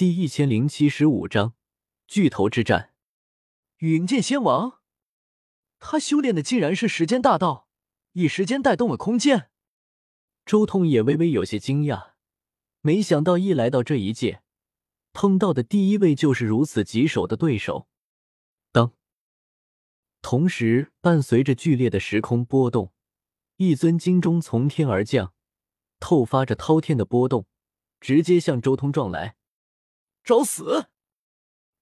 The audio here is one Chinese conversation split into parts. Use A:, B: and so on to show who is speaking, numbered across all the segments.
A: 第一千零七十五章巨头之战。
B: 云剑仙王，他修炼的竟然是时间大道，以时间带动了空间。
A: 周通也微微有些惊讶，没想到一来到这一界，碰到的第一位就是如此棘手的对手。当，同时伴随着剧烈的时空波动，一尊金钟从天而降，透发着滔天的波动，直接向周通撞来。
B: 找死！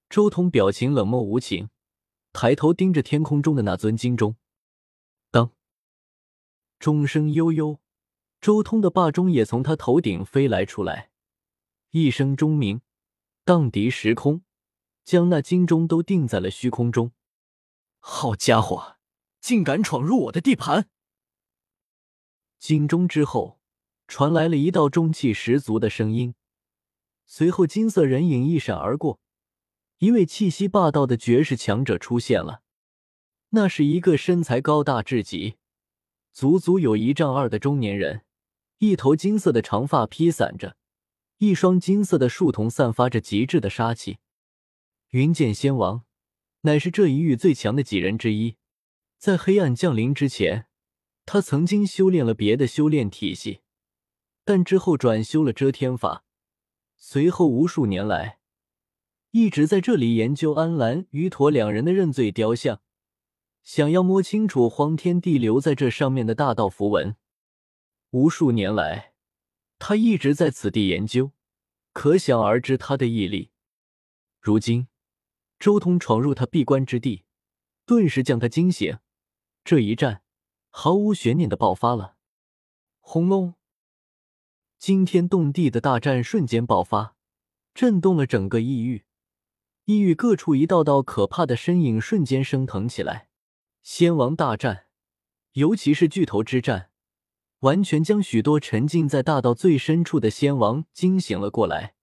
A: 周通表情冷漠无情，抬头盯着天空中的那尊金钟。当，钟声悠悠，周通的霸钟也从他头顶飞来出来，一声钟鸣，荡涤时空，将那金钟都定在了虚空中。
B: 好家伙，竟敢闯入我的地盘！
A: 金钟之后，传来了一道中气十足的声音。随后，金色人影一闪而过，一位气息霸道的绝世强者出现了。那是一个身材高大至极、足足有一丈二的中年人，一头金色的长发披散着，一双金色的树瞳散发着极致的杀气。云剑仙王乃是这一域最强的几人之一，在黑暗降临之前，他曾经修炼了别的修炼体系，但之后转修了遮天法。随后无数年来，一直在这里研究安澜、于陀两人的认罪雕像，想要摸清楚荒天帝留在这上面的大道符文。无数年来，他一直在此地研究，可想而知他的毅力。如今，周通闯入他闭关之地，顿时将他惊醒。这一战毫无悬念的爆发了。轰隆！惊天动地的大战瞬间爆发，震动了整个异域。异域各处一道道可怕的身影瞬间升腾起来。仙王大战，尤其是巨头之战，完全将许多沉浸在大道最深处的仙王惊醒了过来。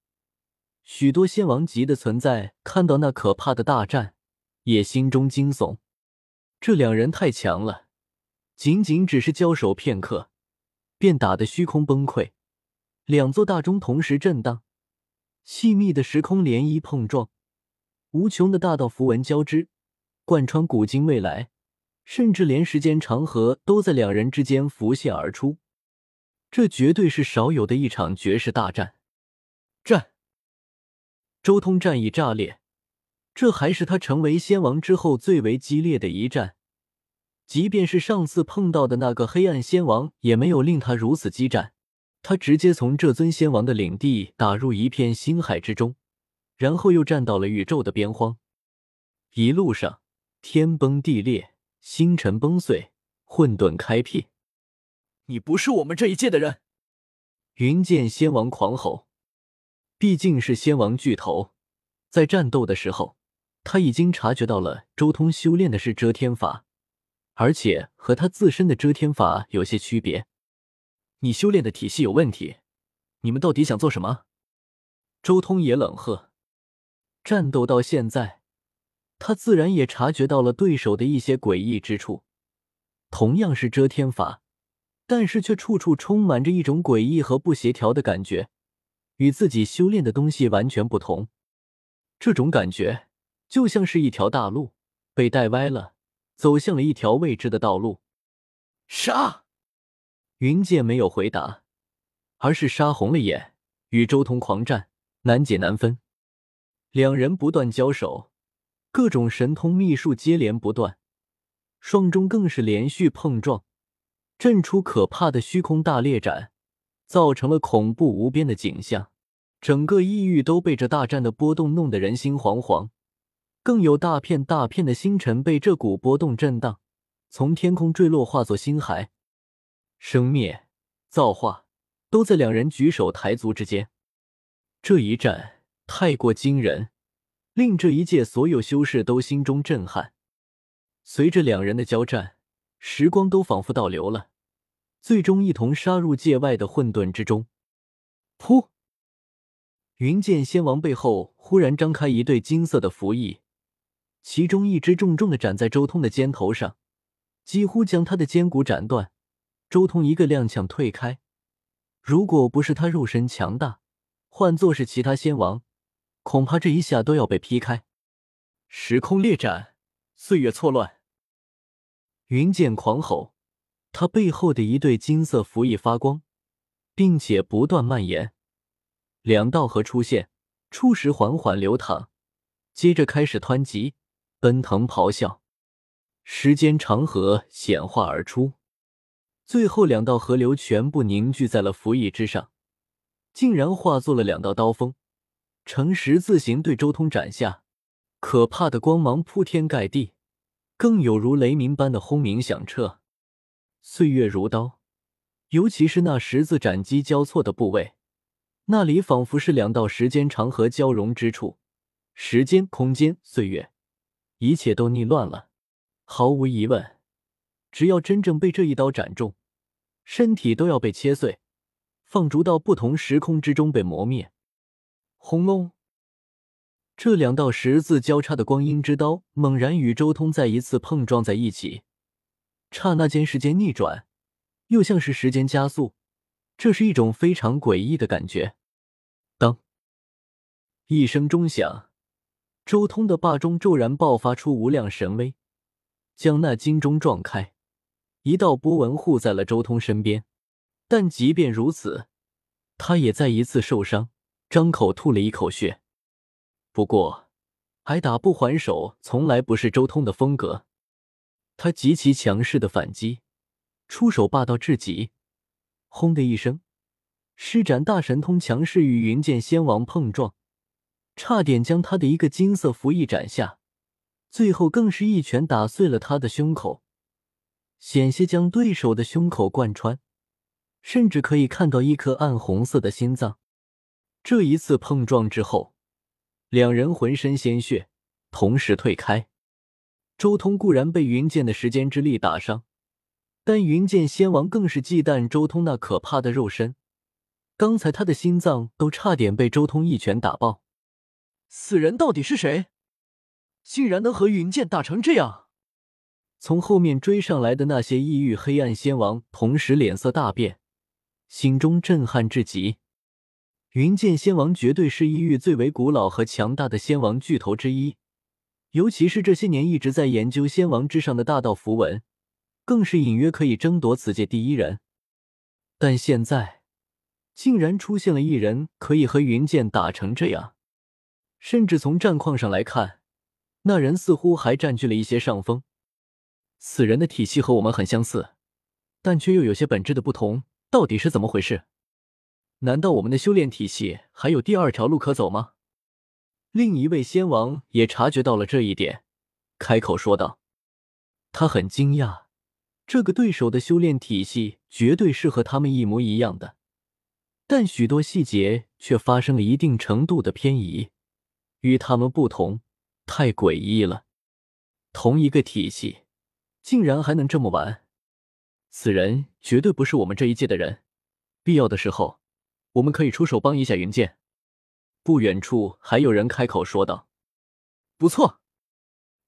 A: 许多仙王级的存在看到那可怕的大战，也心中惊悚。这两人太强了，仅仅只是交手片刻，便打得虚空崩溃。两座大钟同时震荡，细密的时空涟漪碰撞，无穷的大道符文交织，贯穿古今未来，甚至连时间长河都在两人之间浮现而出。这绝对是少有的一场绝世大战。战，周通战意炸裂，这还是他成为仙王之后最为激烈的一战。即便是上次碰到的那个黑暗仙王，也没有令他如此激战。他直接从这尊仙王的领地打入一片星海之中，然后又站到了宇宙的边荒。一路上，天崩地裂，星辰崩碎，混沌开辟。
B: 你不是我们这一界的人！
A: 云剑仙王狂吼。毕竟是仙王巨头，在战斗的时候，他已经察觉到了周通修炼的是遮天法，而且和他自身的遮天法有些区别。你修炼的体系有问题，你们到底想做什么？周通也冷喝。战斗到现在，他自然也察觉到了对手的一些诡异之处。同样是遮天法，但是却处处充满着一种诡异和不协调的感觉，与自己修炼的东西完全不同。这种感觉就像是一条大路被带歪了，走向了一条未知的道路。
B: 杀！
A: 云剑没有回答，而是杀红了眼，与周通狂战，难解难分。两人不断交手，各种神通秘术接连不断，双中更是连续碰撞，震出可怕的虚空大裂斩，造成了恐怖无边的景象。整个异域都被这大战的波动弄得人心惶惶，更有大片大片的星辰被这股波动震荡，从天空坠落，化作星海。生灭、造化，都在两人举手抬足之间。这一战太过惊人，令这一界所有修士都心中震撼。随着两人的交战，时光都仿佛倒流了，最终一同杀入界外的混沌之中。噗！云剑仙王背后忽然张开一对金色的符翼，其中一只重重的斩在周通的肩头上，几乎将他的肩骨斩断。周通一个踉跄退开，如果不是他肉身强大，换作是其他仙王，恐怕这一下都要被劈开。
B: 时空裂斩，岁月错乱。
A: 云剑狂吼，他背后的一对金色符翼发光，并且不断蔓延。两道河出现，初时缓缓流淌，接着开始湍急、奔腾、咆哮。时间长河显化而出，最后两道河流全部凝聚在了符翼之上，竟然化作了两道刀锋，呈十字形对周通斩下。可怕的光芒铺天盖地，更有如雷鸣般的轰鸣响彻。岁月如刀，尤其是那十字斩击交错的部位，那里仿佛是两道时间长河交融之处，时间、空间、岁月，一切都逆乱了。毫无疑问，只要真正被这一刀斩中，身体都要被切碎，放逐到不同时空之中被磨灭。轰隆！这两道十字交叉的光阴之刀猛然与周通再一次碰撞在一起，刹那间时间逆转，又像是时间加速，这是一种非常诡异的感觉。当一声钟响，周通的霸中骤然爆发出无量神威。将那金钟撞开，一道波纹护在了周通身边。但即便如此，他也再一次受伤，张口吐了一口血。不过，挨打不还手从来不是周通的风格。他极其强势的反击，出手霸道至极。轰的一声，施展大神通，强势与云剑仙王碰撞，差点将他的一个金色符翼斩下。最后更是一拳打碎了他的胸口，险些将对手的胸口贯穿，甚至可以看到一颗暗红色的心脏。这一次碰撞之后，两人浑身鲜血，同时退开。周通固然被云剑的时间之力打伤，但云剑仙王更是忌惮周通那可怕的肉身。刚才他的心脏都差点被周通一拳打爆。
B: 此人到底是谁？竟然能和云剑打成这样！
A: 从后面追上来的那些异域黑暗仙王同时脸色大变，心中震撼至极。云剑仙王绝对是异域最为古老和强大的仙王巨头之一，尤其是这些年一直在研究仙王之上的大道符文，更是隐约可以争夺此界第一人。但现在，竟然出现了一人可以和云剑打成这样，甚至从战况上来看。那人似乎还占据了一些上风。此人的体系和我们很相似，但却又有些本质的不同，到底是怎么回事？难道我们的修炼体系还有第二条路可走吗？另一位仙王也察觉到了这一点，开口说道：“他很惊讶，这个对手的修炼体系绝对是和他们一模一样的，但许多细节却发生了一定程度的偏移，与他们不同。”太诡异了，同一个体系，竟然还能这么玩！此人绝对不是我们这一届的人，必要的时候，我们可以出手帮一下云剑。不远处还有人开口说道：“
B: 不错。”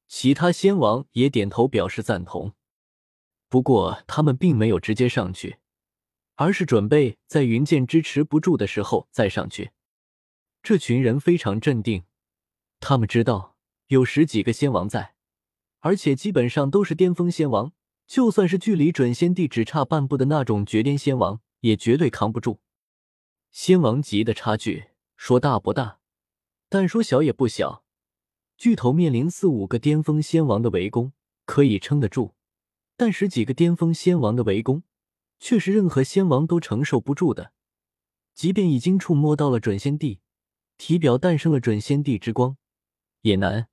A: 其他仙王也点头表示赞同。不过他们并没有直接上去，而是准备在云剑支持不住的时候再上去。这群人非常镇定，他们知道。有十几个仙王在，而且基本上都是巅峰仙王。就算是距离准仙帝只差半步的那种绝巅仙王，也绝对扛不住。仙王级的差距，说大不大，但说小也不小。巨头面临四五个巅峰仙王的围攻，可以撑得住；但十几个巅峰仙王的围攻，却是任何仙王都承受不住的。即便已经触摸到了准仙帝，体表诞生了准仙帝之光，也难。